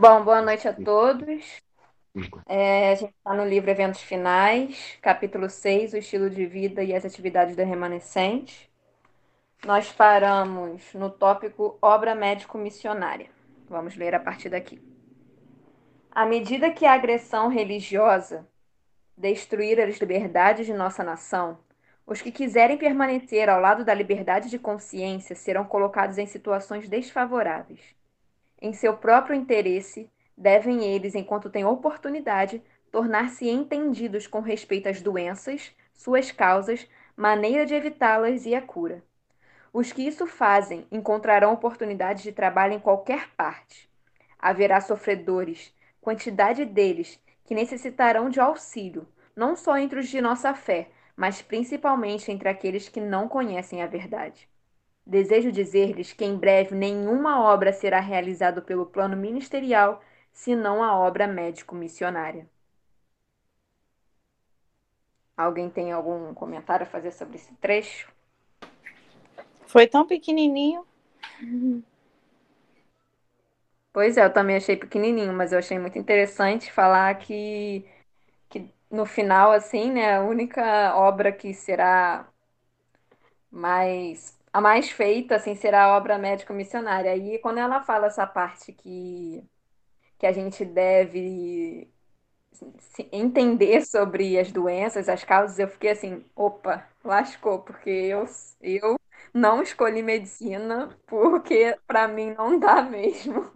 Bom, boa noite a todos. É, a gente está no livro Eventos Finais, capítulo 6, o estilo de vida e as atividades da remanescente. Nós paramos no tópico obra médico-missionária. Vamos ler a partir daqui. À medida que a agressão religiosa destruir as liberdades de nossa nação, os que quiserem permanecer ao lado da liberdade de consciência serão colocados em situações desfavoráveis. Em seu próprio interesse, devem eles, enquanto têm oportunidade, tornar-se entendidos com respeito às doenças, suas causas, maneira de evitá-las e a cura. Os que isso fazem encontrarão oportunidades de trabalho em qualquer parte. Haverá sofredores, quantidade deles, que necessitarão de auxílio, não só entre os de nossa fé, mas principalmente entre aqueles que não conhecem a verdade. Desejo dizer-lhes que em breve nenhuma obra será realizada pelo plano ministerial, senão a obra médico-missionária. Alguém tem algum comentário a fazer sobre esse trecho? Foi tão pequenininho. Pois é, eu também achei pequenininho, mas eu achei muito interessante falar que, que no final, assim, né, a única obra que será mais a mais feita, assim, será a obra médico-missionária. Aí, quando ela fala essa parte que, que a gente deve entender sobre as doenças, as causas, eu fiquei assim, opa, lascou, porque eu, eu não escolhi medicina, porque para mim não dá mesmo.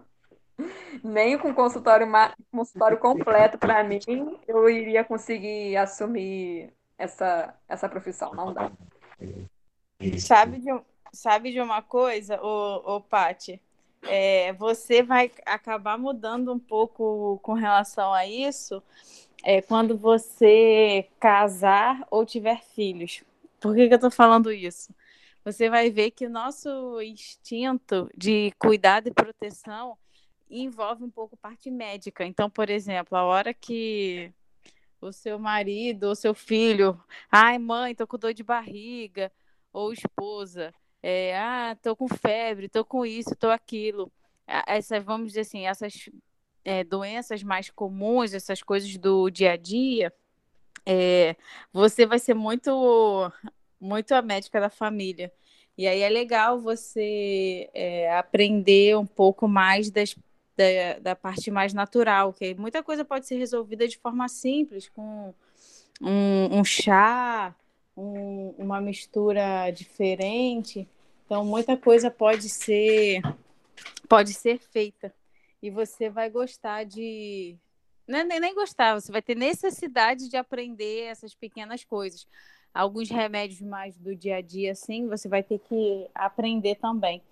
Nem com consultório, consultório completo, para mim, eu iria conseguir assumir essa, essa profissão, não dá. Sabe de, sabe de uma coisa, ô Pati? É, você vai acabar mudando um pouco com relação a isso é, quando você casar ou tiver filhos. Por que, que eu estou falando isso? Você vai ver que o nosso instinto de cuidado e proteção envolve um pouco parte médica. Então, por exemplo, a hora que o seu marido ou seu filho, ai mãe, tô com dor de barriga, ou esposa, é, ah, tô com febre, tô com isso, tô aquilo. Essas, vamos dizer assim, essas é, doenças mais comuns, essas coisas do dia a dia, é, você vai ser muito, muito a médica da família. E aí é legal você é, aprender um pouco mais das, da, da parte mais natural, que muita coisa pode ser resolvida de forma simples, com um, um chá, um, uma mistura diferente. Então, muita coisa pode ser pode ser feita e você vai gostar de não é nem, nem gostar, você vai ter necessidade de aprender essas pequenas coisas. Alguns remédios mais do dia a dia, assim, você vai ter que aprender também.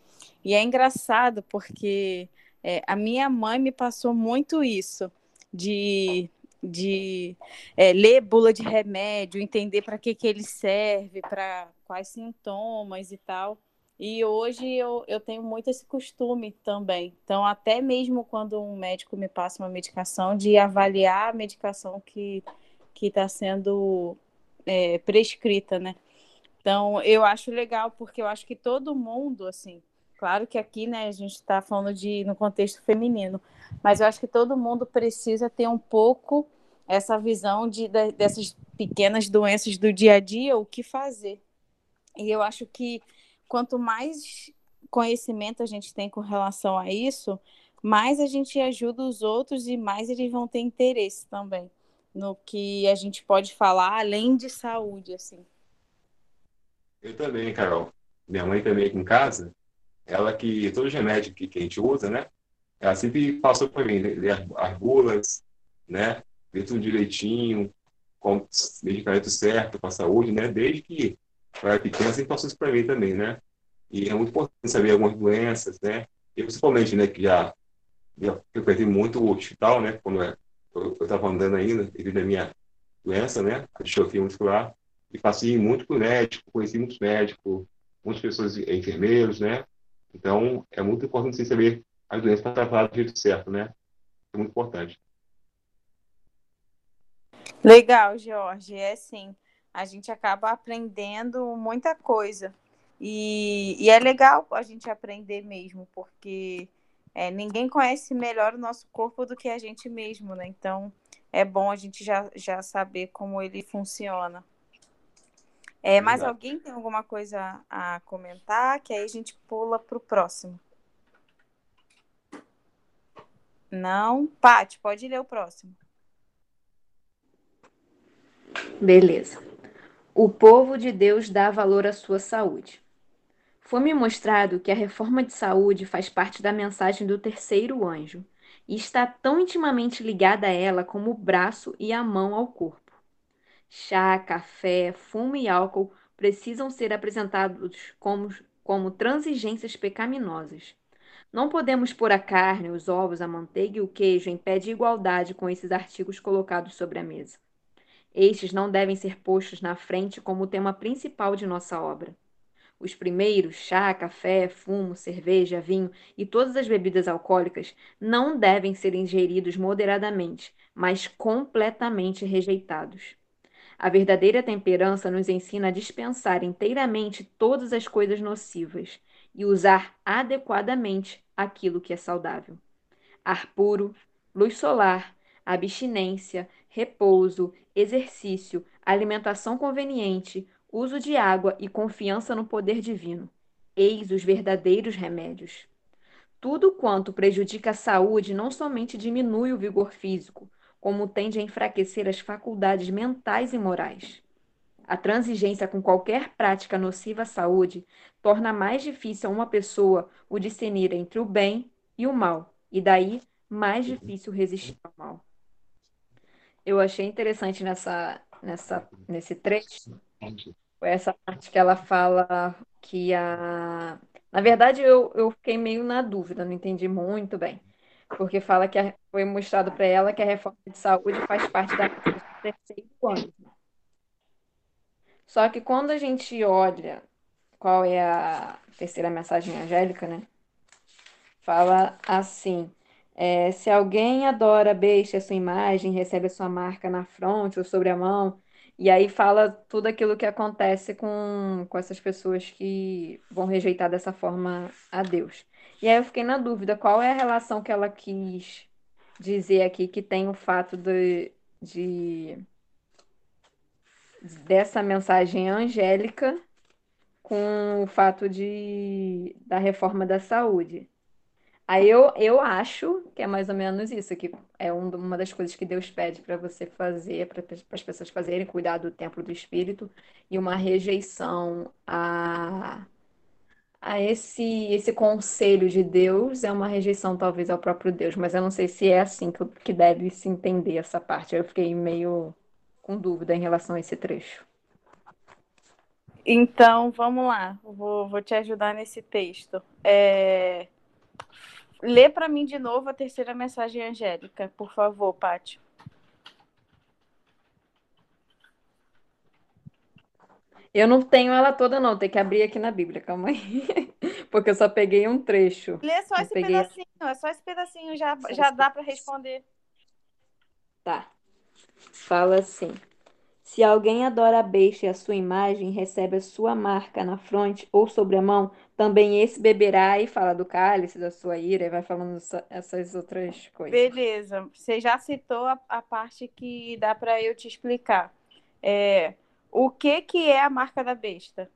E é engraçado porque é, a minha mãe me passou muito isso de de é, ler bula de remédio, entender para que, que ele serve, para quais sintomas e tal. E hoje eu, eu tenho muito esse costume também. Então, até mesmo quando um médico me passa uma medicação, de avaliar a medicação que está sendo é, prescrita, né? Então, eu acho legal, porque eu acho que todo mundo, assim, claro que aqui, né, a gente está falando de no contexto feminino, mas eu acho que todo mundo precisa ter um pouco essa visão de, de, dessas pequenas doenças do dia a dia, o que fazer. E eu acho que quanto mais conhecimento a gente tem com relação a isso, mais a gente ajuda os outros e mais eles vão ter interesse também no que a gente pode falar além de saúde, assim. Eu também, Carol. Minha mãe também aqui em casa, ela que todo remédio que, que a gente usa, né? Ela sempre passou para mim, ler as bulas, né? Ver tudo direitinho, com medicamento certo para a saúde, né? Desde que eu era pequena, sempre passou isso para mim também, né? E é muito importante saber algumas doenças, né? E principalmente, né, que já, já frequentei muito o hospital, né? Quando eu estava andando ainda, devido à minha doença, né? A distrofia muscular. E passei muito por médico, conheci muitos médicos, muitas pessoas, enfermeiros, né? Então, é muito importante você saber as doenças para tratar do jeito certo, né? É muito importante. Legal, Jorge. É sim. A gente acaba aprendendo muita coisa. E, e é legal a gente aprender mesmo, porque é, ninguém conhece melhor o nosso corpo do que a gente mesmo, né? Então é bom a gente já, já saber como ele funciona. É, mais alguém tem alguma coisa a comentar? Que aí a gente pula para o próximo. Não? Paty, pode ler o próximo. Beleza. O povo de Deus dá valor à sua saúde. Foi-me mostrado que a reforma de saúde faz parte da mensagem do terceiro anjo e está tão intimamente ligada a ela como o braço e a mão ao corpo. Chá, café, fumo e álcool precisam ser apresentados como, como transigências pecaminosas. Não podemos pôr a carne, os ovos, a manteiga e o queijo em pé de igualdade com esses artigos colocados sobre a mesa. Estes não devem ser postos na frente como o tema principal de nossa obra. Os primeiros, chá, café, fumo, cerveja, vinho e todas as bebidas alcoólicas, não devem ser ingeridos moderadamente, mas completamente rejeitados. A verdadeira temperança nos ensina a dispensar inteiramente todas as coisas nocivas e usar adequadamente aquilo que é saudável. Ar puro, luz solar, abstinência, repouso, exercício, alimentação conveniente, uso de água e confiança no poder divino. Eis os verdadeiros remédios. Tudo quanto prejudica a saúde não somente diminui o vigor físico, como tende a enfraquecer as faculdades mentais e morais. A transigência com qualquer prática nociva à saúde torna mais difícil a uma pessoa o discernir entre o bem e o mal, e daí mais difícil resistir ao mal. Eu achei interessante nessa, nessa, nesse trecho essa parte que ela fala que a. Na verdade, eu, eu fiquei meio na dúvida, não entendi muito bem porque fala que foi mostrado para ela que a reforma de saúde faz parte da terceiro ano. Só que quando a gente olha qual é a terceira mensagem angélica, né? Fala assim: é, se alguém adora a besta, a sua imagem, recebe a sua marca na fronte ou sobre a mão, e aí fala tudo aquilo que acontece com, com essas pessoas que vão rejeitar dessa forma a Deus. E aí eu fiquei na dúvida, qual é a relação que ela quis dizer aqui que tem o fato de, de dessa mensagem angélica com o fato de da reforma da saúde. Aí eu, eu acho que é mais ou menos isso, que é um, uma das coisas que Deus pede para você fazer, para as pessoas fazerem, cuidar do templo do Espírito, e uma rejeição a a esse, esse conselho de Deus é uma rejeição talvez ao próprio Deus, mas eu não sei se é assim que, que deve se entender essa parte. Eu fiquei meio com dúvida em relação a esse trecho. Então, vamos lá, vou, vou te ajudar nesse texto. É... Lê para mim de novo a terceira mensagem angélica, por favor, Pátio. Eu não tenho ela toda, não. Tem que abrir aqui na Bíblia, calma aí. Porque eu só peguei um trecho. Lê só eu esse peguei... pedacinho, é só esse pedacinho, já, já dá para responder. Tá. Fala assim. Se alguém adora a besta e a sua imagem, recebe a sua marca na fronte ou sobre a mão, também esse beberá e fala do cálice, da sua ira, e vai falando essas outras coisas. Beleza. Você já citou a, a parte que dá para eu te explicar. É, o que que é a marca da besta?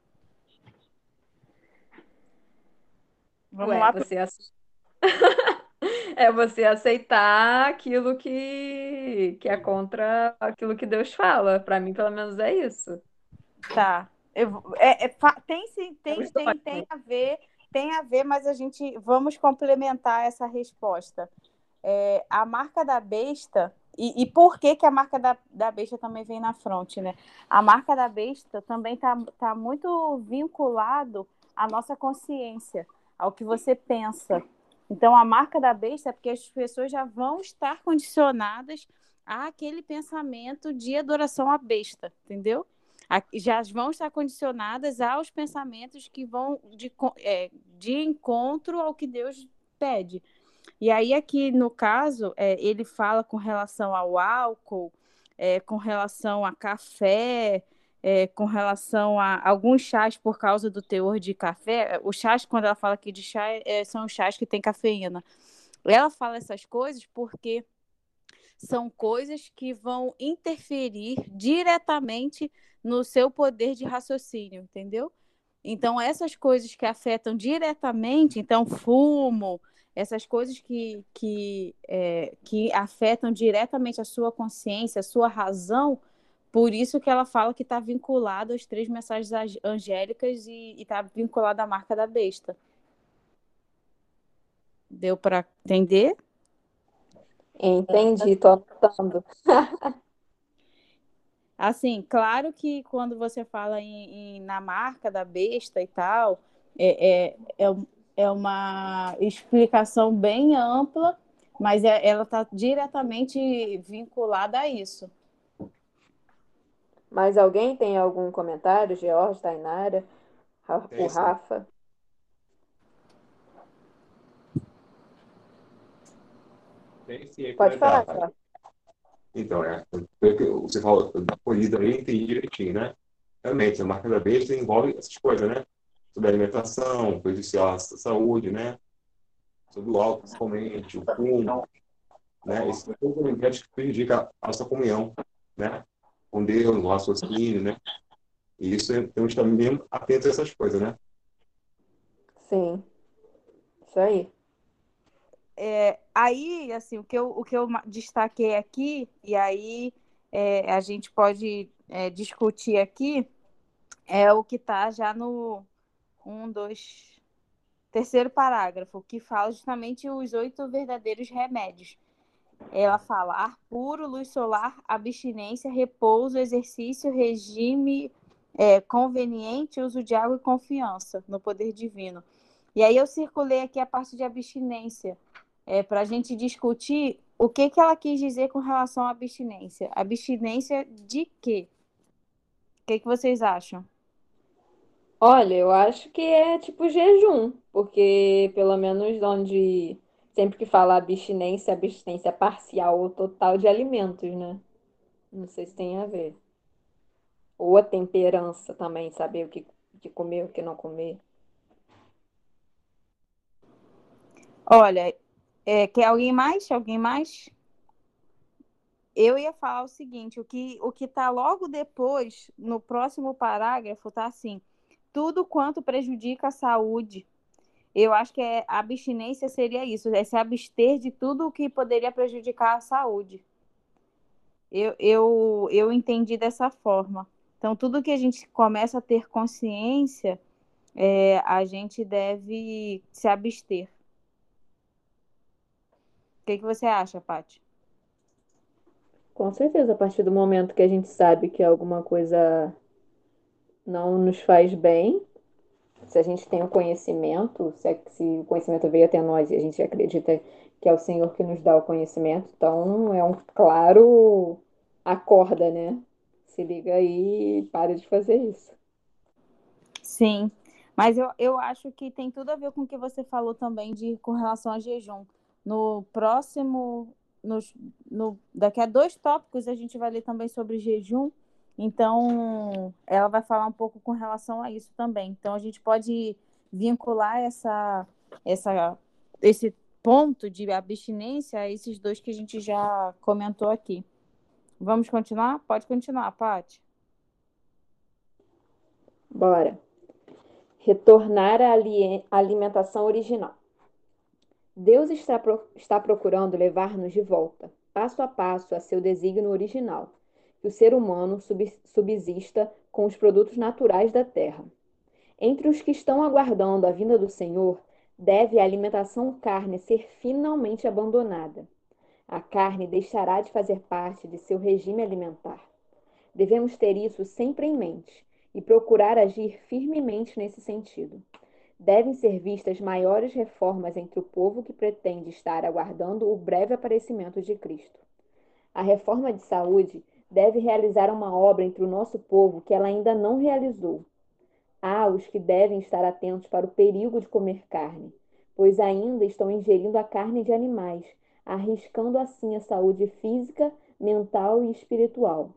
Vamos Ué, lá. Você ace... é você aceitar aquilo que, que é contra aquilo que Deus fala. Para mim, pelo menos, é isso. Tá. Eu, é, é, tem sim, tem, tem, tem a ver, tem a ver, mas a gente vamos complementar essa resposta. É, a marca da besta e, e, por que, que a marca da, da besta também vem na frente, né? A marca da besta também está tá muito vinculado à nossa consciência, ao que você pensa. Então, a marca da besta é porque as pessoas já vão estar condicionadas àquele pensamento de adoração à besta, entendeu? Já vão estar condicionadas aos pensamentos que vão de, é, de encontro ao que Deus pede. E aí, aqui no caso, é, ele fala com relação ao álcool, é, com relação a café, é, com relação a alguns chás por causa do teor de café. Os chás, quando ela fala aqui de chá, é, são chás que têm cafeína. Ela fala essas coisas porque são coisas que vão interferir diretamente no seu poder de raciocínio, entendeu? Então, essas coisas que afetam diretamente, então, fumo, essas coisas que, que, é, que afetam diretamente a sua consciência, a sua razão, por isso que ela fala que está vinculado às três mensagens angélicas e está vinculado à marca da besta. Deu para entender? Entendi, tô anotando. assim, claro que quando você fala em, em, na marca da besta e tal, é, é, é, é uma explicação bem ampla, mas é, ela está diretamente vinculada a isso. Mais alguém tem algum comentário? George, Tainara, o Rafa? Sim, Pode falar, Rafa. Então, é, você falou da polida aí, entendi direitinho, né? Realmente, a marca da besta envolve essas coisas, né? Sobre a alimentação, prejudicial à saúde, né? Sobre o álcool, principalmente, o fumo, né? São todos elementos que prejudicam a nossa comunhão, né? com Deus, no raciocínio, né? E isso temos que estar mesmo atentos a essas coisas, né? Sim. Isso aí. É, aí, assim, o que, eu, o que eu destaquei aqui, e aí é, a gente pode é, discutir aqui, é o que está já no um, dois, terceiro parágrafo, que fala justamente os oito verdadeiros remédios. Ela fala ar puro, luz solar, abstinência, repouso, exercício, regime é, conveniente, uso de água e confiança no poder divino. E aí eu circulei aqui a parte de abstinência, é, para a gente discutir o que, que ela quis dizer com relação à abstinência. Abstinência de quê? O que, que vocês acham? Olha, eu acho que é tipo jejum, porque pelo menos onde sempre que fala abstinência, abstinência parcial ou total de alimentos, né? Não sei se tem a ver. Ou a temperança também, saber o que, que comer, o que não comer. Olha, é, quer alguém mais? Alguém mais? Eu ia falar o seguinte, o que o que está logo depois, no próximo parágrafo, tá assim: tudo quanto prejudica a saúde, eu acho que é, a abstinência seria isso, é se abster de tudo o que poderia prejudicar a saúde. Eu, eu, eu entendi dessa forma. Então, tudo que a gente começa a ter consciência, é, a gente deve se abster. O que, que você acha, Paty? Com certeza, a partir do momento que a gente sabe que alguma coisa não nos faz bem, se a gente tem o conhecimento, se, é, se o conhecimento veio até nós e a gente acredita que é o Senhor que nos dá o conhecimento, então é um claro acorda, né? Se liga aí e para de fazer isso. Sim, mas eu, eu acho que tem tudo a ver com o que você falou também de com relação a jejum. No próximo, no, no, daqui a dois tópicos, a gente vai ler também sobre jejum então, ela vai falar um pouco com relação a isso também. Então, a gente pode vincular essa, essa, esse ponto de abstinência a esses dois que a gente já comentou aqui. Vamos continuar? Pode continuar, Paty. Bora. Retornar à alimentação original. Deus está, está procurando levar-nos de volta, passo a passo, a seu desígnio original que o ser humano subsista com os produtos naturais da terra. Entre os que estão aguardando a vinda do Senhor, deve a alimentação carne ser finalmente abandonada. A carne deixará de fazer parte de seu regime alimentar. Devemos ter isso sempre em mente e procurar agir firmemente nesse sentido. devem ser vistas maiores reformas entre o povo que pretende estar aguardando o breve aparecimento de Cristo. A reforma de saúde deve realizar uma obra entre o nosso povo que ela ainda não realizou. Há os que devem estar atentos para o perigo de comer carne, pois ainda estão ingerindo a carne de animais, arriscando assim a saúde física, mental e espiritual.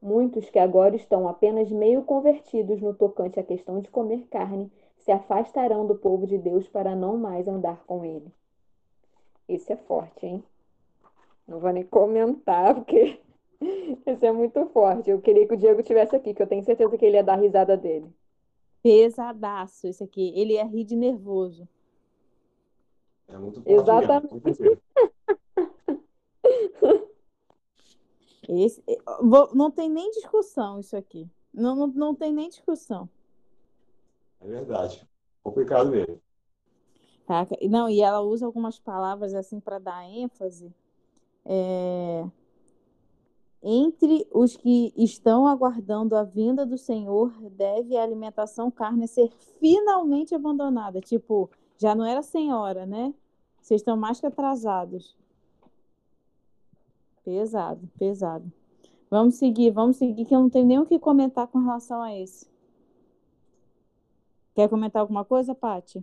Muitos que agora estão apenas meio convertidos no tocante à questão de comer carne se afastarão do povo de Deus para não mais andar com ele. Esse é forte, hein? Não vou nem comentar, porque esse é muito forte. Eu queria que o Diego tivesse aqui, que eu tenho certeza que ele ia dar risada dele. Pesadaço esse aqui. Ele ia rir de nervoso. É muito forte Exatamente. Esse, não tem nem discussão isso aqui. Não, não, não tem nem discussão. É verdade. Complicado mesmo. Tá? Não, e ela usa algumas palavras assim para dar ênfase. É... Entre os que estão aguardando a vinda do Senhor, deve a alimentação carne ser finalmente abandonada. Tipo, já não era senhora, né? Vocês estão mais que atrasados. Pesado, pesado. Vamos seguir, vamos seguir, que eu não tenho nem o que comentar com relação a esse. Quer comentar alguma coisa, Pati?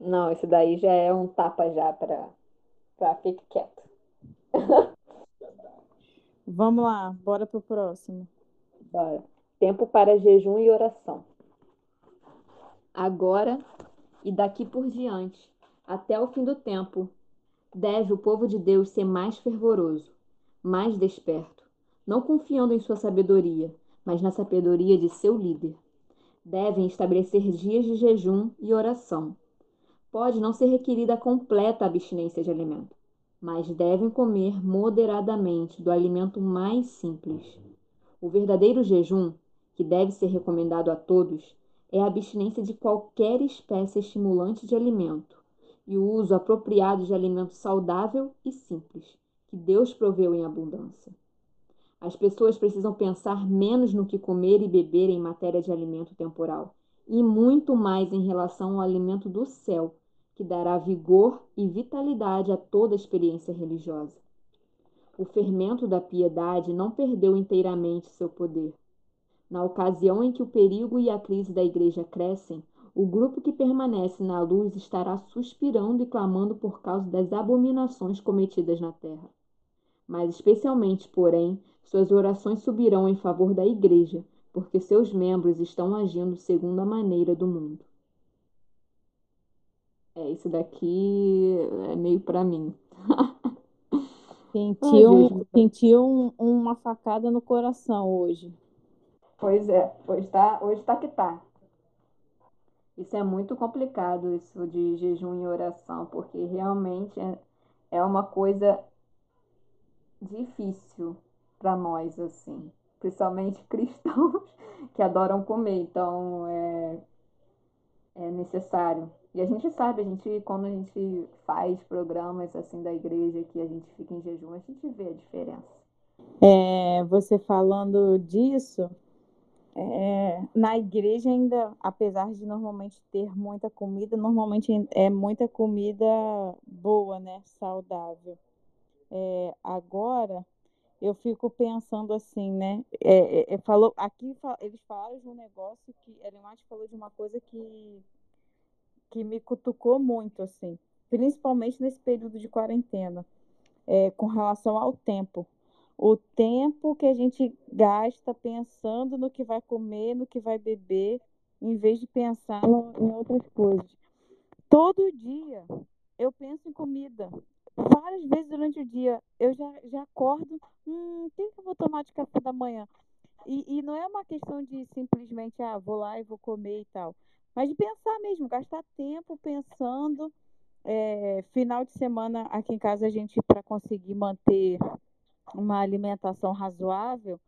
Não, esse daí já é um tapa já para para fique quieto. Vamos lá, bora pro próximo. Bora. Tempo para jejum e oração. Agora e daqui por diante, até o fim do tempo, deve o povo de Deus ser mais fervoroso, mais desperto, não confiando em sua sabedoria, mas na sabedoria de seu líder devem estabelecer dias de jejum e oração. Pode não ser requerida a completa abstinência de alimento, mas devem comer moderadamente do alimento mais simples. O verdadeiro jejum, que deve ser recomendado a todos, é a abstinência de qualquer espécie estimulante de alimento e o uso apropriado de alimento saudável e simples, que Deus proveu em abundância. As pessoas precisam pensar menos no que comer e beber em matéria de alimento temporal e muito mais em relação ao alimento do céu, que dará vigor e vitalidade a toda a experiência religiosa. O fermento da piedade não perdeu inteiramente seu poder. Na ocasião em que o perigo e a crise da igreja crescem, o grupo que permanece na luz estará suspirando e clamando por causa das abominações cometidas na terra. Mas especialmente, porém, suas orações subirão em favor da Igreja, porque seus membros estão agindo segundo a maneira do mundo. É, isso daqui é meio para mim. Sentiu, sentiu uma facada no coração hoje. Pois é, pois tá, hoje tá que tá. Isso é muito complicado, isso de jejum e oração, porque realmente é, é uma coisa difícil para nós, assim, principalmente cristãos que adoram comer, então é, é necessário. E a gente sabe, a gente, quando a gente faz programas assim da igreja que a gente fica em jejum, a gente vê a diferença. É, você falando disso, é, na igreja ainda, apesar de normalmente ter muita comida, normalmente é muita comida boa, né? Saudável. É, agora, eu fico pensando assim, né? É, é, é falou, aqui eles falaram de um negócio que Ellen White falou de uma coisa que, que me cutucou muito, assim, principalmente nesse período de quarentena, é, com relação ao tempo. O tempo que a gente gasta pensando no que vai comer, no que vai beber, em vez de pensar em outras coisas. Todo dia eu penso em comida, várias vezes durante o dia eu já, já acordo, hum, o que eu vou tomar de café da manhã? E, e não é uma questão de simplesmente, ah, vou lá e vou comer e tal, mas de pensar mesmo, gastar tempo pensando. É, final de semana aqui em casa a gente, para conseguir manter uma alimentação razoável,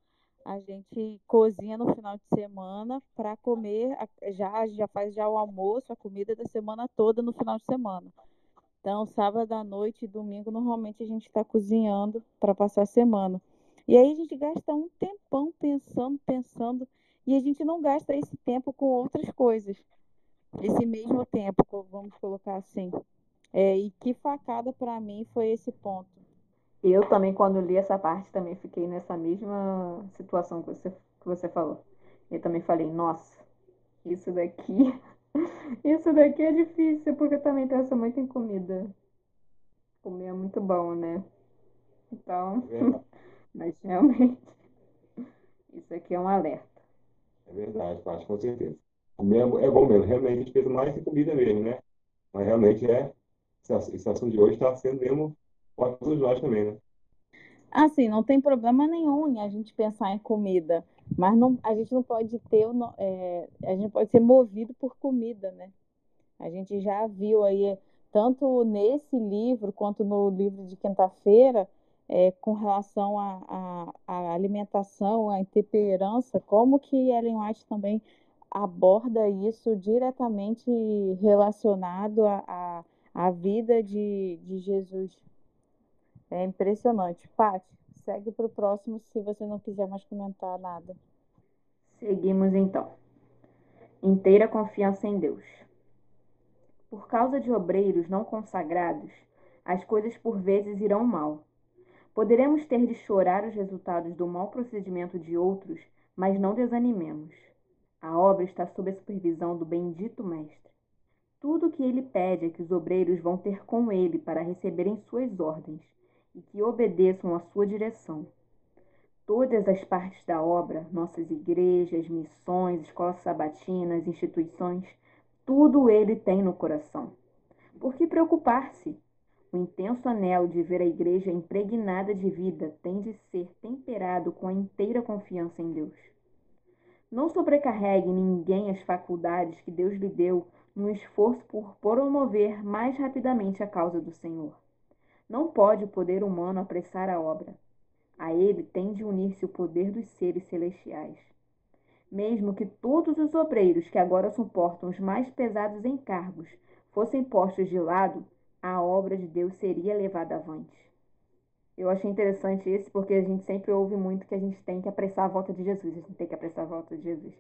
a gente cozinha no final de semana para comer, já já faz já o almoço, a comida da semana toda no final de semana. Então, sábado à noite e domingo, normalmente a gente está cozinhando para passar a semana. E aí a gente gasta um tempão pensando, pensando, e a gente não gasta esse tempo com outras coisas. Esse mesmo tempo, vamos colocar assim. É, e que facada para mim foi esse ponto. Eu também, quando li essa parte, também fiquei nessa mesma situação que você, que você falou. Eu também falei, nossa, isso daqui, isso daqui é difícil, porque eu também penso muito em comida. Comer é muito bom, né? Então, é mas realmente, isso aqui é um alerta. É verdade, Paty, com certeza. Comer é, é bom mesmo, realmente a gente pensa mais em comida mesmo, né? Mas realmente é, esse assunto de hoje está sendo mesmo para todos nós também, né? Assim, não tem problema nenhum em a gente pensar em comida, mas não, a gente não pode ter, é, a gente pode ser movido por comida, né? A gente já viu aí, tanto nesse livro quanto no livro de quinta-feira, é, com relação à alimentação, à intemperança, como que Ellen White também aborda isso diretamente relacionado à, à, vida de, de Jesus. É impressionante. Paty, segue para o próximo se você não quiser mais comentar nada. Seguimos então. Inteira confiança em Deus. Por causa de obreiros não consagrados, as coisas por vezes irão mal Poderemos ter de chorar os resultados do mau procedimento de outros, mas não desanimemos. A obra está sob a supervisão do bendito Mestre. Tudo o que ele pede é que os obreiros vão ter com ele para receberem suas ordens e que obedeçam à sua direção. Todas as partes da obra, nossas igrejas, missões, escolas sabatinas, instituições, tudo ele tem no coração. Por que preocupar-se? O intenso anelo de ver a igreja impregnada de vida tem de ser temperado com a inteira confiança em Deus. Não sobrecarregue ninguém as faculdades que Deus lhe deu no esforço por promover mais rapidamente a causa do Senhor. Não pode o poder humano apressar a obra. A ele tem de unir-se o poder dos seres celestiais. Mesmo que todos os obreiros que agora suportam os mais pesados encargos fossem postos de lado, a obra de Deus seria levada avante. Eu achei interessante isso porque a gente sempre ouve muito que a gente tem que apressar a volta de Jesus, a gente tem que apressar a volta de Jesus.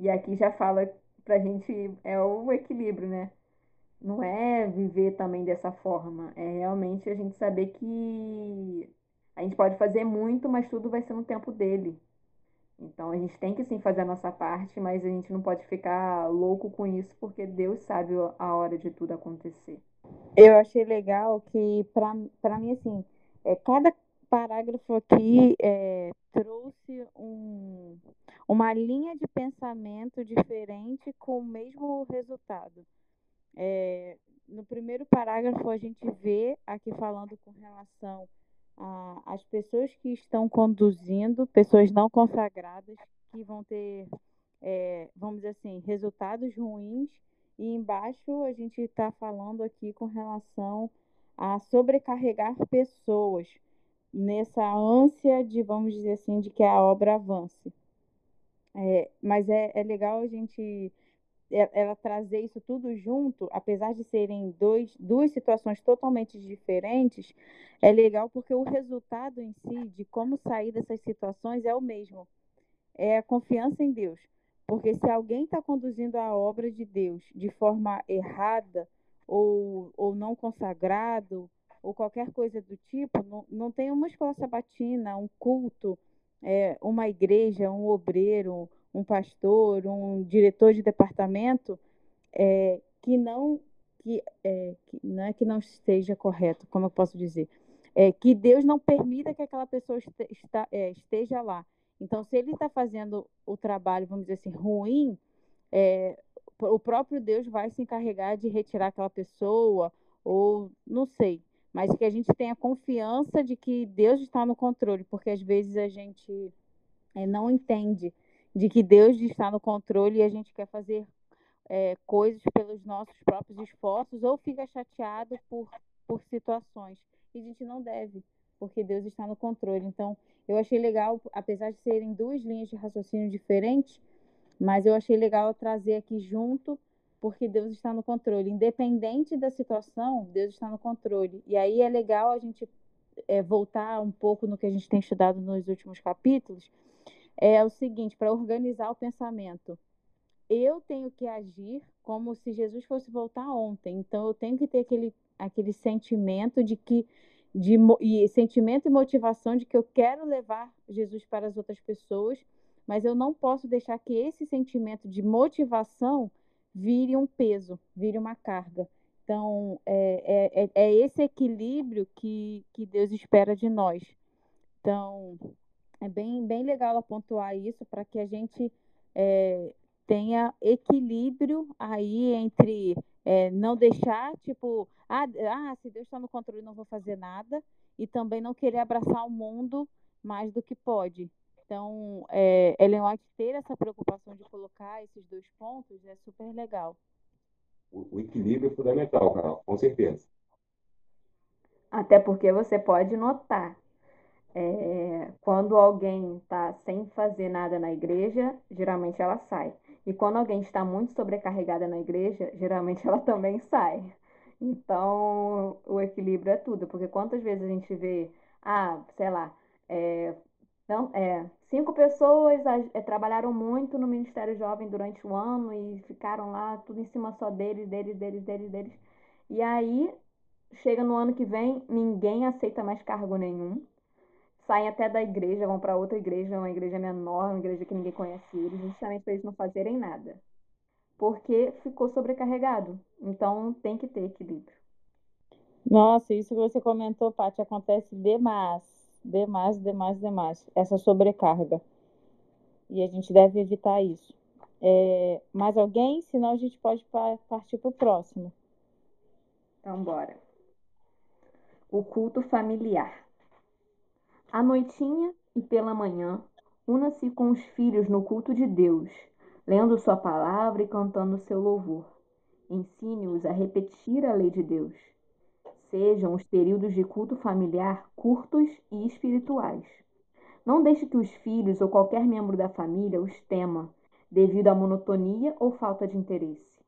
E aqui já fala pra gente, é o equilíbrio, né? Não é viver também dessa forma, é realmente a gente saber que a gente pode fazer muito, mas tudo vai ser no tempo dele. Então a gente tem que sim fazer a nossa parte, mas a gente não pode ficar louco com isso, porque Deus sabe a hora de tudo acontecer. Eu achei legal que, para mim, assim, é, cada parágrafo aqui é, trouxe um, uma linha de pensamento diferente com o mesmo resultado. É, no primeiro parágrafo, a gente vê aqui falando com relação às pessoas que estão conduzindo, pessoas não consagradas, que vão ter, é, vamos dizer assim, resultados ruins e embaixo a gente está falando aqui com relação a sobrecarregar pessoas nessa ânsia de, vamos dizer assim, de que a obra avance. É, mas é, é legal a gente é, ela trazer isso tudo junto, apesar de serem dois, duas situações totalmente diferentes, é legal porque o resultado em si, de como sair dessas situações, é o mesmo. É a confiança em Deus. Porque se alguém está conduzindo a obra de Deus de forma errada ou, ou não consagrado ou qualquer coisa do tipo, não, não tem uma escola sabatina, um culto, é, uma igreja, um obreiro, um pastor, um diretor de departamento é, que não que, é, que não é que não esteja correto, como eu posso dizer, é que Deus não permita que aquela pessoa é, esteja lá. Então, se ele está fazendo o trabalho, vamos dizer assim, ruim, é, o próprio Deus vai se encarregar de retirar aquela pessoa, ou não sei, mas que a gente tenha confiança de que Deus está no controle, porque às vezes a gente é, não entende de que Deus está no controle e a gente quer fazer é, coisas pelos nossos próprios esforços ou fica chateado por, por situações. E a gente não deve, porque Deus está no controle. Então, eu achei legal, apesar de serem duas linhas de raciocínio diferentes, mas eu achei legal trazer aqui junto, porque Deus está no controle. Independente da situação, Deus está no controle. E aí é legal a gente é, voltar um pouco no que a gente tem estudado nos últimos capítulos. É o seguinte, para organizar o pensamento. Eu tenho que agir como se Jesus fosse voltar ontem. Então eu tenho que ter aquele, aquele sentimento de que de e sentimento e motivação de que eu quero levar Jesus para as outras pessoas, mas eu não posso deixar que esse sentimento de motivação vire um peso, vire uma carga. Então, é, é, é, é esse equilíbrio que, que Deus espera de nós. Então, é bem, bem legal ela pontuar isso para que a gente é, tenha equilíbrio aí entre é, não deixar, tipo, ah, ah se Deus está no controle, não vou fazer nada, e também não querer abraçar o mundo mais do que pode. Então, é, Ellen White ter essa preocupação de colocar esses dois pontos é super legal. O, o equilíbrio é fundamental, Carol, com certeza. Até porque você pode notar, é, quando alguém está sem fazer nada na igreja, geralmente ela sai. E quando alguém está muito sobrecarregada na igreja, geralmente ela também sai. Então, o equilíbrio é tudo, porque quantas vezes a gente vê, ah, sei lá, é, não, é, cinco pessoas é, trabalharam muito no Ministério Jovem durante o ano e ficaram lá tudo em cima só deles, deles, deles, deles, deles. E aí, chega no ano que vem, ninguém aceita mais cargo nenhum saem até da igreja, vão para outra igreja, uma igreja menor, uma igreja que ninguém conhece eles, justamente para eles não fazerem nada. Porque ficou sobrecarregado. Então tem que ter equilíbrio. Nossa, isso que você comentou, Paty, acontece demais. Demais, demais, demais. Essa sobrecarga. E a gente deve evitar isso. É, mais alguém? Senão a gente pode partir para o próximo. Então, bora. O culto familiar. À noitinha e pela manhã, una-se com os filhos no culto de Deus, lendo Sua palavra e cantando seu louvor. Ensine-os a repetir a lei de Deus. Sejam os períodos de culto familiar curtos e espirituais. Não deixe que os filhos ou qualquer membro da família os tema, devido à monotonia ou falta de interesse.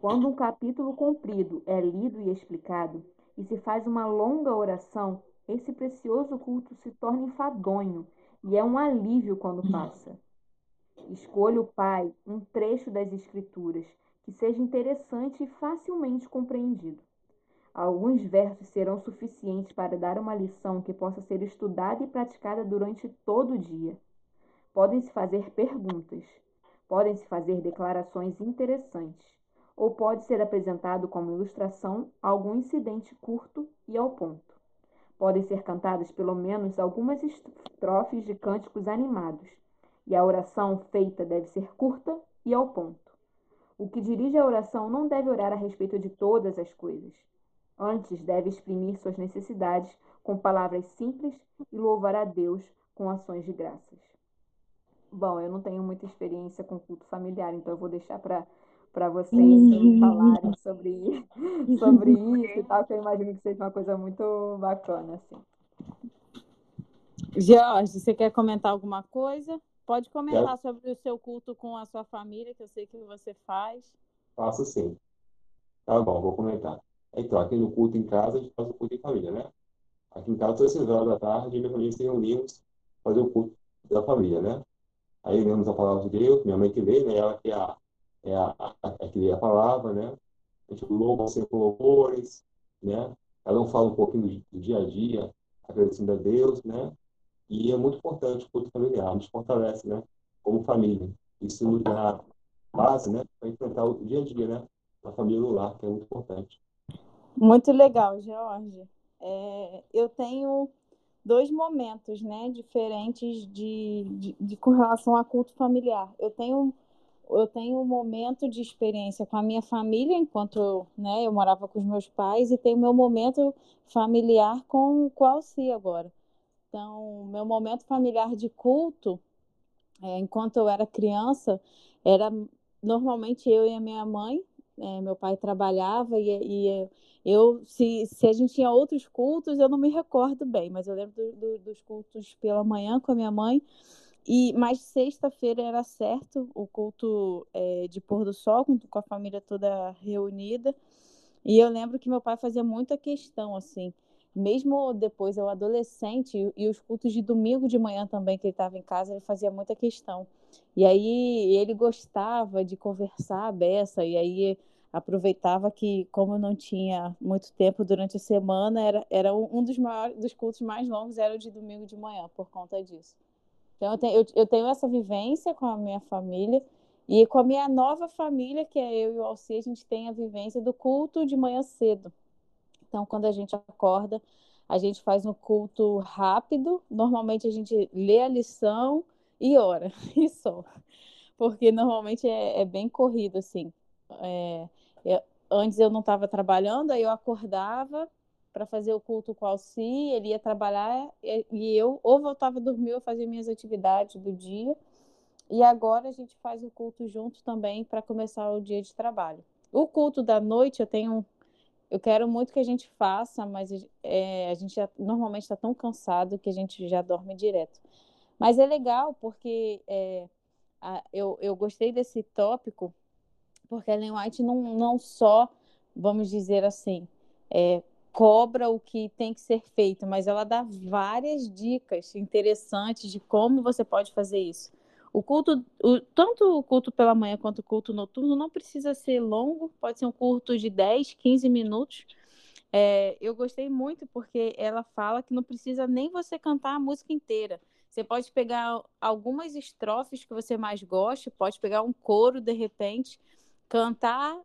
Quando um capítulo comprido é lido e explicado, e se faz uma longa oração, esse precioso culto se torna enfadonho e é um alívio quando passa. Escolha o Pai um trecho das Escrituras que seja interessante e facilmente compreendido. Alguns versos serão suficientes para dar uma lição que possa ser estudada e praticada durante todo o dia. Podem-se fazer perguntas, podem-se fazer declarações interessantes, ou pode ser apresentado como ilustração algum incidente curto e ao ponto. Podem ser cantadas pelo menos algumas estrofes de cânticos animados, e a oração feita deve ser curta e ao ponto. O que dirige a oração não deve orar a respeito de todas as coisas. Antes, deve exprimir suas necessidades com palavras simples e louvar a Deus com ações de graças. Bom, eu não tenho muita experiência com culto familiar, então eu vou deixar para para vocês uhum. falarem sobre, sobre isso e tal, que eu imagino que seja uma coisa muito bacana, assim. Jorge, você quer comentar alguma coisa? Pode comentar sobre o seu culto com a sua família, que eu sei que você faz. Faço sim. Tá bom, vou comentar. Então, aqui no culto em casa, a gente faz o culto em família, né? Aqui em casa, todas as horas da tarde, minha família se reunimos fazer o culto da família, né? Aí lemos a palavra de Deus, minha mãe que lê, né? Ela que é a é a, a, a, a palavra, né? A gente louva com louvores, né? Ela fala um pouquinho do, dia a dia, agradecendo a Deus, né? E é muito importante o culto familiar, nos fortalece, né? Como família. Isso nos dá base, né? Para enfrentar o dia a dia, né? Na família no lar, que é muito importante. Muito legal, Jorge. É, eu tenho dois momentos, né? Diferentes de, de, de com relação a culto familiar. Eu tenho eu tenho um momento de experiência com a minha família, enquanto né, eu morava com os meus pais, e tenho meu momento familiar com, com a Alci agora. Então, meu momento familiar de culto, é, enquanto eu era criança, era normalmente eu e a minha mãe. É, meu pai trabalhava e, e, eu, se, se a gente tinha outros cultos, eu não me recordo bem, mas eu lembro do, do, dos cultos pela manhã com a minha mãe. E mas sexta-feira era certo o culto é, de pôr do sol com, com a família toda reunida. E eu lembro que meu pai fazia muita questão assim, mesmo depois eu adolescente e, e os cultos de domingo de manhã também que ele estava em casa, ele fazia muita questão E aí ele gostava de conversar a beça, e aí aproveitava que, como eu não tinha muito tempo durante a semana, era, era um dos maiores dos cultos mais longos era o de domingo de manhã, por conta disso. Então eu tenho, eu, eu tenho essa vivência com a minha família e com a minha nova família, que é eu e o Alci, a gente tem a vivência do culto de manhã cedo. Então, quando a gente acorda, a gente faz um culto rápido. Normalmente a gente lê a lição e ora, e só. Porque normalmente é, é bem corrido, assim. É, eu, antes eu não estava trabalhando, aí eu acordava para fazer o culto com o Alci, ele ia trabalhar e, eu ou voltava a dormir ou fazia minhas atividades do dia. E agora a gente faz o culto junto também para começar o dia de trabalho. O culto da noite eu tenho eu quero muito que a gente faça, mas é, a gente já, normalmente está tão cansado que a gente já dorme direto. Mas é legal porque é, a, eu, eu gostei desse tópico, porque Ellen White não, não só, vamos dizer assim, é, cobra o que tem que ser feito, mas ela dá várias dicas interessantes de como você pode fazer isso. O culto, o, tanto o culto pela manhã quanto o culto noturno não precisa ser longo, pode ser um culto de 10, 15 minutos, é, eu gostei muito porque ela fala que não precisa nem você cantar a música inteira. Você pode pegar algumas estrofes que você mais goste, pode pegar um coro de repente, cantar,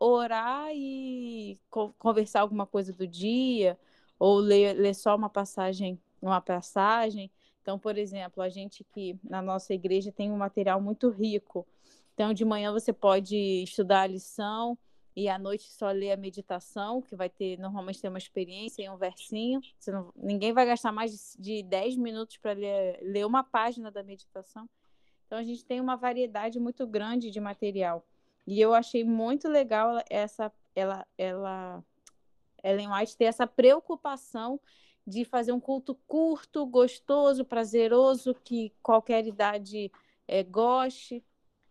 orar e conversar alguma coisa do dia, ou ler, ler só uma passagem, uma passagem. Então, por exemplo, a gente que na nossa igreja tem um material muito rico. Então, de manhã você pode estudar a lição, e à noite só ler a meditação, que vai ter, normalmente tem uma experiência em um versinho. Não, ninguém vai gastar mais de 10 minutos para ler, ler uma página da meditação. Então a gente tem uma variedade muito grande de material. E eu achei muito legal essa ela ela Ellen White ter essa preocupação de fazer um culto curto, gostoso, prazeroso, que qualquer idade é, goste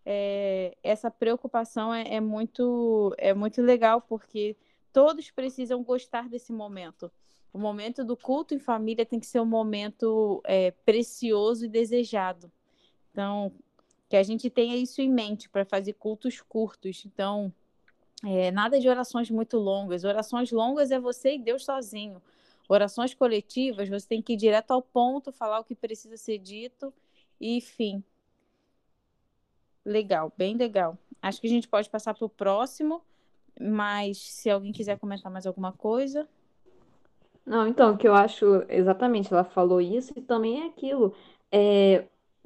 é, essa preocupação é, é, muito, é muito legal, porque todos precisam gostar desse momento. O momento do culto em família tem que ser um momento é, precioso e desejado. Então, que a gente tenha isso em mente para fazer cultos curtos. Então, é, nada de orações muito longas. Orações longas é você e Deus sozinho. Orações coletivas, você tem que ir direto ao ponto, falar o que precisa ser dito e fim. Legal, bem legal. Acho que a gente pode passar para o próximo, mas se alguém quiser comentar mais alguma coisa. Não, então, o que eu acho exatamente, ela falou isso e também é aquilo. É,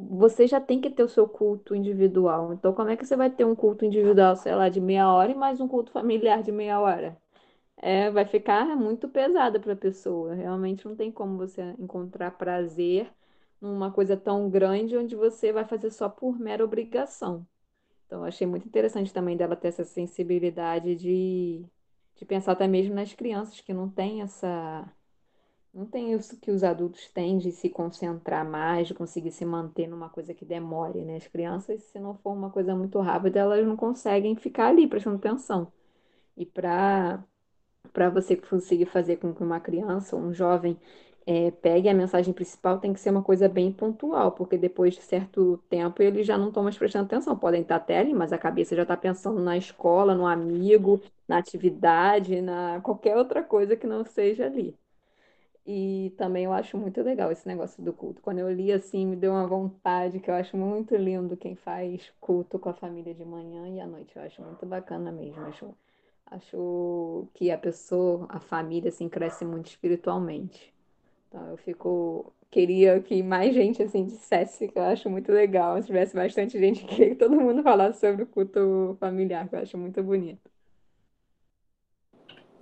você já tem que ter o seu culto individual. Então, como é que você vai ter um culto individual, sei lá, de meia hora e mais um culto familiar de meia hora? É, vai ficar muito pesada para a pessoa. Realmente não tem como você encontrar prazer numa coisa tão grande onde você vai fazer só por mera obrigação. Então, achei muito interessante também dela ter essa sensibilidade de, de pensar até mesmo nas crianças que não têm essa. Não tem isso que os adultos têm de se concentrar mais, de conseguir se manter numa coisa que demore, né? As crianças, se não for uma coisa muito rápida, elas não conseguem ficar ali prestando atenção. E para para você conseguir fazer com que uma criança ou um jovem é, pegue a mensagem principal, tem que ser uma coisa bem pontual, porque depois de certo tempo eles já não estão mais prestando atenção. Podem estar até ali, mas a cabeça já está pensando na escola, no amigo, na atividade, na qualquer outra coisa que não seja ali. E também eu acho muito legal esse negócio do culto. Quando eu li assim, me deu uma vontade, que eu acho muito lindo quem faz culto com a família de manhã e à noite. Eu acho muito bacana mesmo. Acho, acho que a pessoa, a família, assim, cresce muito espiritualmente. Então eu fico. Queria que mais gente assim dissesse, que eu acho muito legal. Se tivesse bastante gente, queria que todo mundo falasse sobre o culto familiar, que eu acho muito bonito.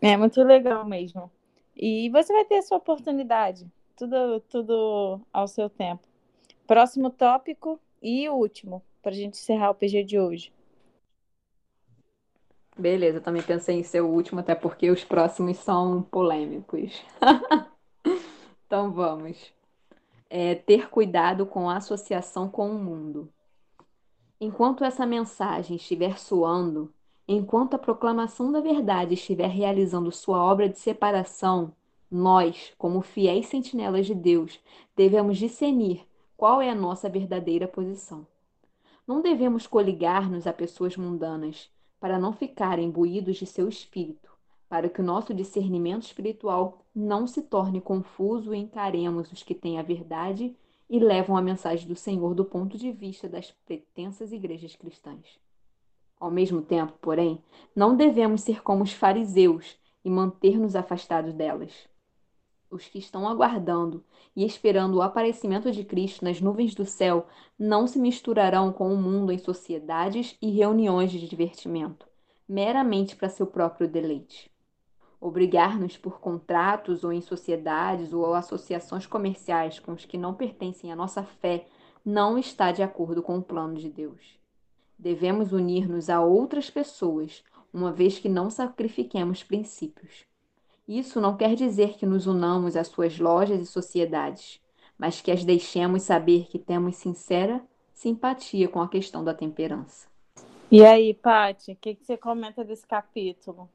É muito legal mesmo. E você vai ter a sua oportunidade. Tudo, tudo ao seu tempo. Próximo tópico e último, para a gente encerrar o PG de hoje. Beleza, também pensei em ser o último, até porque os próximos são polêmicos. Então vamos. É, ter cuidado com a associação com o mundo. Enquanto essa mensagem estiver soando, enquanto a proclamação da verdade estiver realizando sua obra de separação, nós, como fiéis sentinelas de Deus, devemos discernir qual é a nossa verdadeira posição. Não devemos coligar-nos a pessoas mundanas, para não ficarem imbuídos de seu espírito, para que o nosso discernimento espiritual não se torne confuso e encaremos os que têm a verdade e levam a mensagem do Senhor do ponto de vista das pretensas igrejas cristãs. Ao mesmo tempo, porém, não devemos ser como os fariseus e manter-nos afastados delas. Os que estão aguardando e esperando o aparecimento de Cristo nas nuvens do céu não se misturarão com o mundo em sociedades e reuniões de divertimento, meramente para seu próprio deleite. Obrigar-nos por contratos ou em sociedades ou associações comerciais com os que não pertencem à nossa fé não está de acordo com o plano de Deus. Devemos unir-nos a outras pessoas, uma vez que não sacrifiquemos princípios. Isso não quer dizer que nos unamos às suas lojas e sociedades, mas que as deixemos saber que temos sincera simpatia com a questão da temperança. E aí, Paty, o que, que você comenta desse capítulo?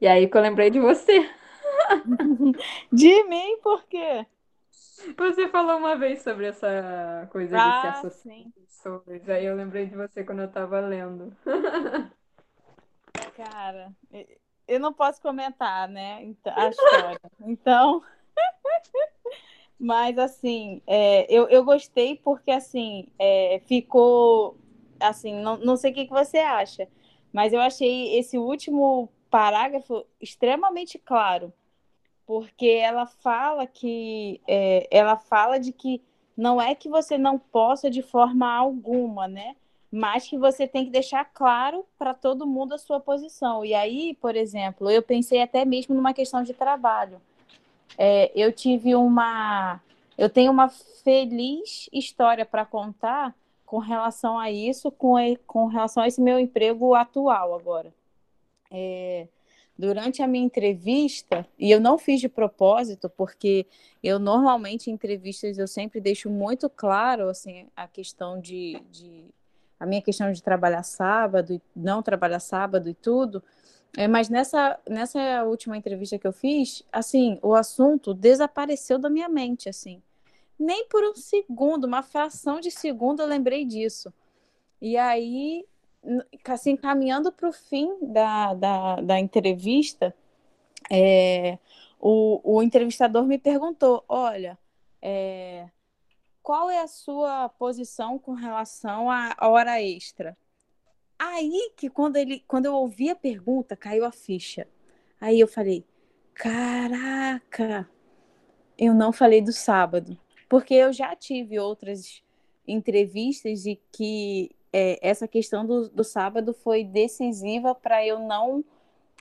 E aí que eu lembrei de você. de mim, por quê? Você falou uma vez sobre essa coisa ah, de se associar com pessoas. Aí eu lembrei de você quando eu tava lendo. Cara, eu não posso comentar, né? Então, a história. Então. Mas assim, é, eu, eu gostei porque assim é, ficou assim, não, não sei o que, que você acha, mas eu achei esse último parágrafo extremamente claro porque ela fala que é, ela fala de que não é que você não possa de forma alguma, né? Mas que você tem que deixar claro para todo mundo a sua posição. E aí, por exemplo, eu pensei até mesmo numa questão de trabalho. É, eu tive uma, eu tenho uma feliz história para contar com relação a isso, com, com relação a esse meu emprego atual agora. É, durante a minha entrevista, e eu não fiz de propósito, porque eu normalmente em entrevistas eu sempre deixo muito claro assim a questão de, de a minha questão de trabalhar sábado e não trabalhar sábado e tudo. É, mas nessa, nessa última entrevista que eu fiz, assim, o assunto desapareceu da minha mente, assim. Nem por um segundo, uma fração de segundo eu lembrei disso. E aí assim, caminhando para o fim da, da, da entrevista, é, o, o entrevistador me perguntou: olha, é, qual é a sua posição com relação à hora extra? Aí que quando ele, quando eu ouvi a pergunta, caiu a ficha. Aí eu falei: caraca, eu não falei do sábado, porque eu já tive outras entrevistas e que é, essa questão do, do, sábado foi decisiva para eu não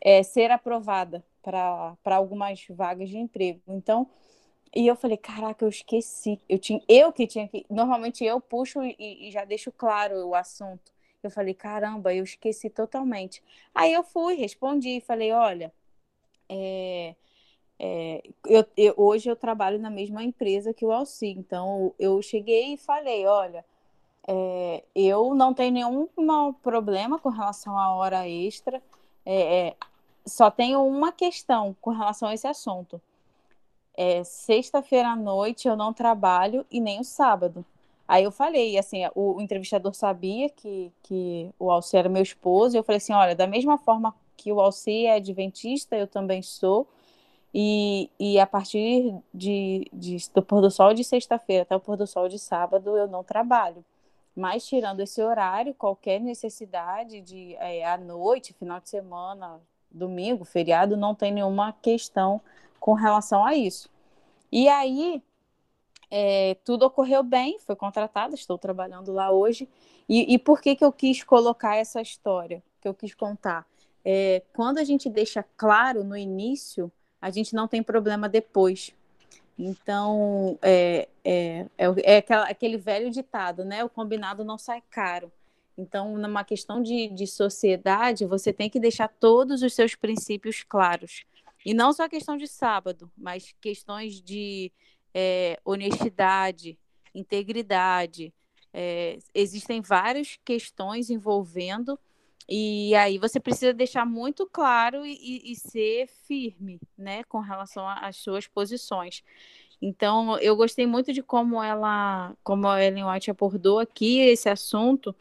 é, ser aprovada para algumas vagas de emprego. Então, e eu falei, caraca, eu esqueci. Eu, tinha, eu que tinha que. Normalmente eu puxo e, e já deixo claro o assunto. Eu falei, caramba, eu esqueci totalmente. Aí eu fui, respondi, falei, olha, é, é, eu, eu, hoje eu trabalho na mesma empresa que o Alci, então eu cheguei e falei, olha, é, eu não tenho nenhum problema com relação à hora extra. É, é, só tenho uma questão com relação a esse assunto. É, Sexta-feira à noite eu não trabalho e nem o sábado. Aí eu falei, assim, o, o entrevistador sabia que, que o Alci era meu esposo, e eu falei assim, olha, da mesma forma que o Alci é adventista, eu também sou, e, e a partir de, de do pôr do sol de sexta-feira até o pôr do sol de sábado eu não trabalho. Mas tirando esse horário, qualquer necessidade de é, à noite, final de semana, domingo, feriado, não tem nenhuma questão com relação a isso. E aí, é, tudo ocorreu bem, foi contratada, estou trabalhando lá hoje. E, e, por que, que eu quis colocar essa história, que eu quis contar? É, quando a gente deixa claro no início, a gente não tem problema depois. Então, é, é, é, é aquele velho ditado, né? O combinado não sai caro. Então, numa questão de, de sociedade, você tem que deixar todos os seus princípios claros. E não só a questão de sábado, mas questões de é, honestidade, integridade. É, existem várias questões envolvendo e aí você precisa deixar muito claro e, e ser firme, né, com relação às suas posições. Então, eu gostei muito de como ela, como a Ellen White abordou aqui esse assunto,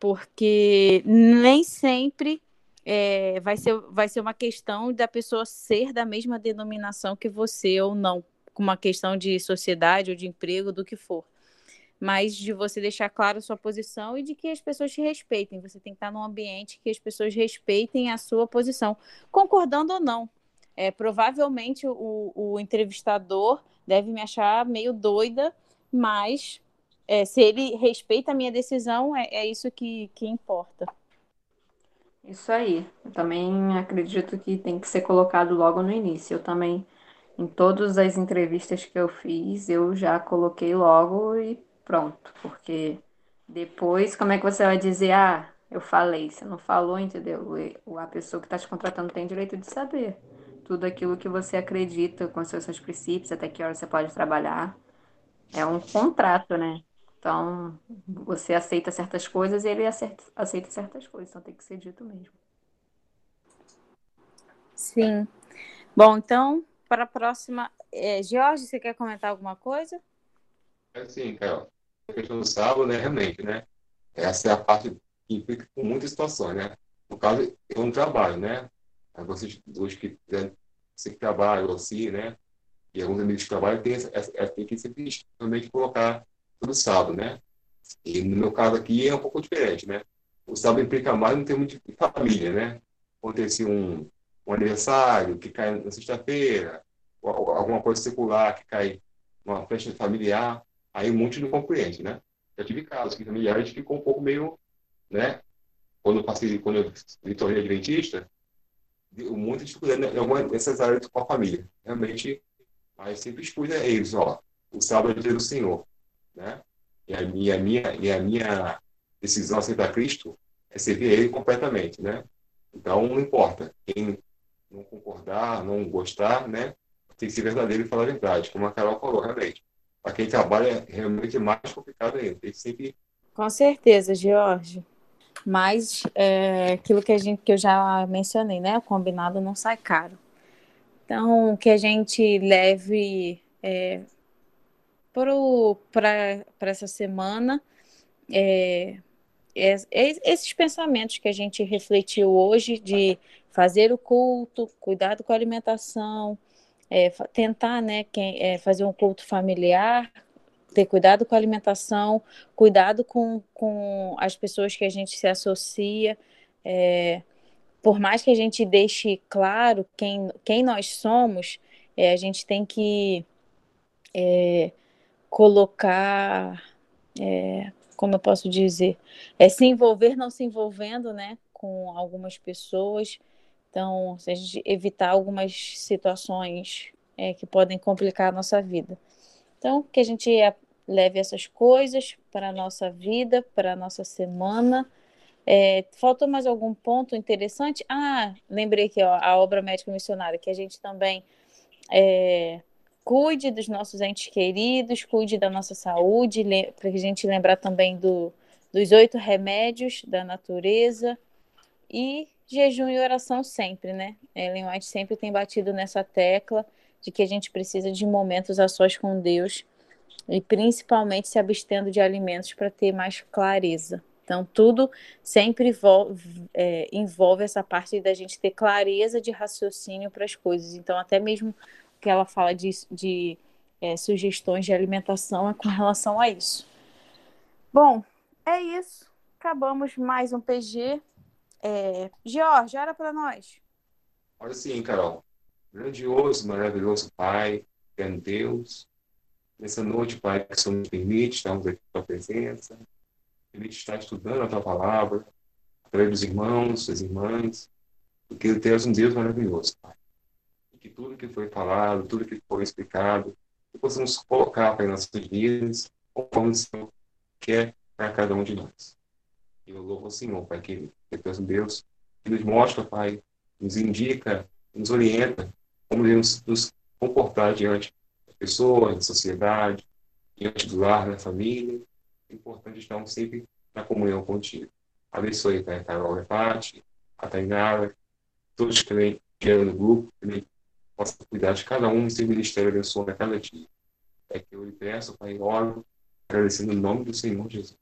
porque nem sempre é, vai, ser, vai ser uma questão da pessoa ser da mesma denominação que você ou não, com uma questão de sociedade ou de emprego, do que for. Mas de você deixar claro a sua posição e de que as pessoas te respeitem. Você tem que estar num ambiente que as pessoas respeitem a sua posição, concordando ou não. É, provavelmente o, o entrevistador deve me achar meio doida, mas é, se ele respeita a minha decisão, é, é isso que, que importa. Isso aí. Eu também acredito que tem que ser colocado logo no início. Eu também, em todas as entrevistas que eu fiz, eu já coloquei logo e pronto. Porque depois, como é que você vai dizer, ah, eu falei, você não falou, entendeu? A pessoa que está te contratando tem direito de saber tudo aquilo que você acredita com seus, seus princípios, até que hora você pode trabalhar. É um contrato, né? Então, você aceita certas coisas e ele aceita, aceita certas coisas. Então, tem que ser dito mesmo. Sim. Bom, então, para a próxima. É, Jorge, você quer comentar alguma coisa? É sim, Carol. Questão do sábado, né, realmente, né? Essa é a parte que implica com muitas situações, né? No caso, eu não trabalho, né? vocês dois que, né, você que trabalham assim, né? E alguns amigos que trabalham, tem, tem que sempre também que colocar todo sábado, né? E no meu caso aqui é um pouco diferente, né? O sábado implica mais no termo de família, né? Acontecer um, um aniversário que cai na sexta-feira, alguma coisa secular que cai numa festa familiar, aí um monte não compreende, né? Já tive casos que familiares ficou um pouco meio, né? Quando eu passei, quando eu me tornei adventista, muita dificuldade em algumas dessas áreas com a família. Realmente, mas sempre expus a eles, ó, o sábado é dia do Senhor, né? E a minha, minha, e a minha decisão a aceitar Cristo é servir a Ele completamente, né? Então, não importa. Quem não concordar, não gostar, né? Tem que ser verdadeiro e falar a verdade, como a Carol falou, realmente. Para quem trabalha, é realmente mais complicado ainda. Tem sempre... Com certeza, George. Mas é, aquilo que a gente que eu já mencionei, né? O combinado não sai caro. Então, que a gente leve é, para essa semana é, é, é, esses pensamentos que a gente refletiu hoje de fazer o culto, cuidado com a alimentação, é, tentar né, quem, é, fazer um culto familiar, ter cuidado com a alimentação, cuidado com, com as pessoas que a gente se associa. É, por mais que a gente deixe claro quem, quem nós somos, é, a gente tem que é, colocar, é, como eu posso dizer, é se envolver não se envolvendo, né, com algumas pessoas. Então, a gente evitar algumas situações é, que podem complicar a nossa vida. Então, que a gente leve essas coisas para a nossa vida, para a nossa semana. É, faltou mais algum ponto interessante? Ah, lembrei que ó, a obra médica missionária, que a gente também é, cuide dos nossos entes queridos, cuide da nossa saúde, para a gente lembrar também do, dos oito remédios da natureza e jejum e oração sempre, né? Ellen White sempre tem batido nessa tecla de que a gente precisa de momentos a sós com Deus e principalmente se abstendo de alimentos para ter mais clareza. Então, tudo sempre envolve, é, envolve, essa parte da gente ter clareza de raciocínio para as coisas. Então, até mesmo que ela fala de, de é, sugestões de alimentação é com relação a isso. Bom, é isso. Acabamos mais um PG. É... George, era para nós. Olha sim, Carol. Grandioso, maravilhoso Pai, grande Deus, nessa noite, Pai, que o Senhor nos permite estarmos aqui com a presença, permite estar estudando a Tua palavra, através dos irmãos, das irmãs, porque Tu és um Deus maravilhoso, Pai. E que tudo que foi falado, tudo que foi explicado, que possamos colocar, em nossas vidas, conforme o Senhor quer para cada um de nós. Eu louvo o Senhor, Pai, que, um Deus que nos mostra, Pai, nos indica, nos orienta como devemos nos comportar diante pessoas, na sociedade, diante do lar, na família. É importante estarmos sempre na comunhão contigo. Abençoe Pai, a Carol Repate, a Tainara, todos que vieram no grupo, que possam cuidar de cada um e seu ministério abençoe a cada dia. é que eu lhe peço, Pai, oro, agradecendo o nome do Senhor Jesus.